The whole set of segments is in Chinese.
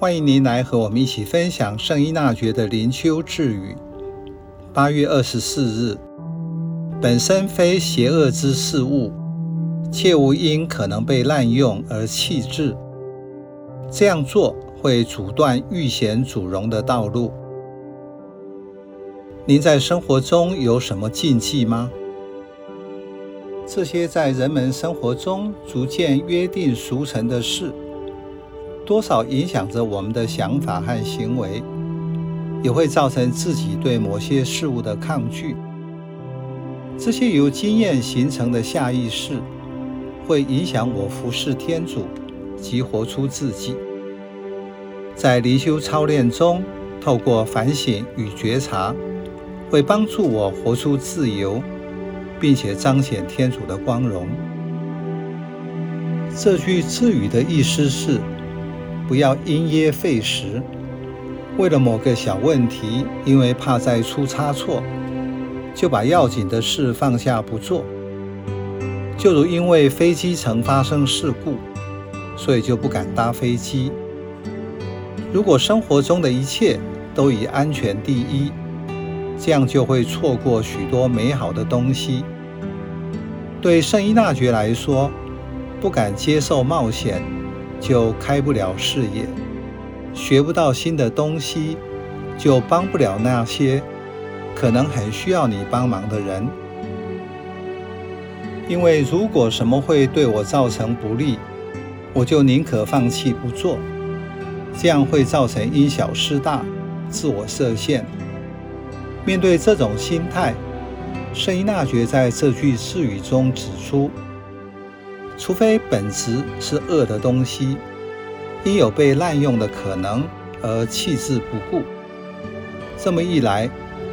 欢迎您来和我们一起分享圣依纳爵的灵修智语。八月二十四日，本身非邪恶之事物，切勿因可能被滥用而弃置。这样做会阻断遇险阻荣的道路。您在生活中有什么禁忌吗？这些在人们生活中逐渐约定俗成的事，多少影响着我们的想法和行为，也会造成自己对某些事物的抗拒。这些由经验形成的下意识，会影响我服侍天主及活出自己。在灵修操练中，透过反省与觉察，会帮助我活出自由，并且彰显天主的光荣。这句智语的意思是，不要因噎废食，为了某个小问题，因为怕再出差错，就把要紧的事放下不做。就如因为飞机曾发生事故，所以就不敢搭飞机。如果生活中的一切都以安全第一，这样就会错过许多美好的东西。对圣依纳爵来说，不敢接受冒险。就开不了视野，学不到新的东西，就帮不了那些可能很需要你帮忙的人。因为如果什么会对我造成不利，我就宁可放弃不做，这样会造成因小失大、自我设限。面对这种心态，圣依纳爵在这句誓语中指出。除非本质是恶的东西，因有被滥用的可能而弃之不顾，这么一来，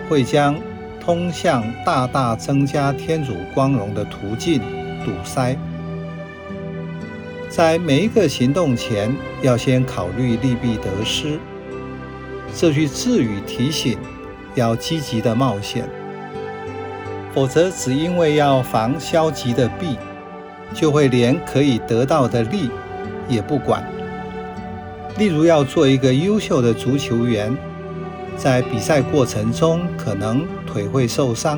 会将通向大大增加天主光荣的途径堵塞。在每一个行动前，要先考虑利弊得失。这句智语提醒，要积极的冒险，否则只因为要防消极的弊。就会连可以得到的利也不管。例如，要做一个优秀的足球员，在比赛过程中可能腿会受伤，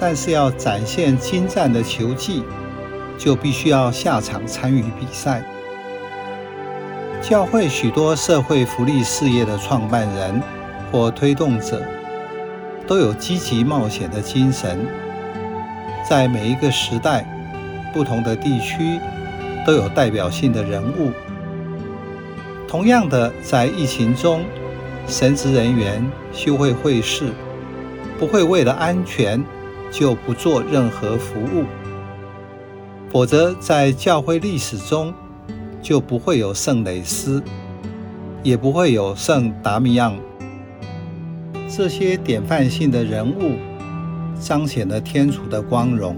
但是要展现精湛的球技，就必须要下场参与比赛。教会许多社会福利事业的创办人或推动者，都有积极冒险的精神，在每一个时代。不同的地区都有代表性的人物。同样的，在疫情中，神职人员修会会士不会为了安全就不做任何服务，否则在教会历史中就不会有圣蕾丝，也不会有圣达米昂。这些典范性的人物彰显了天主的光荣。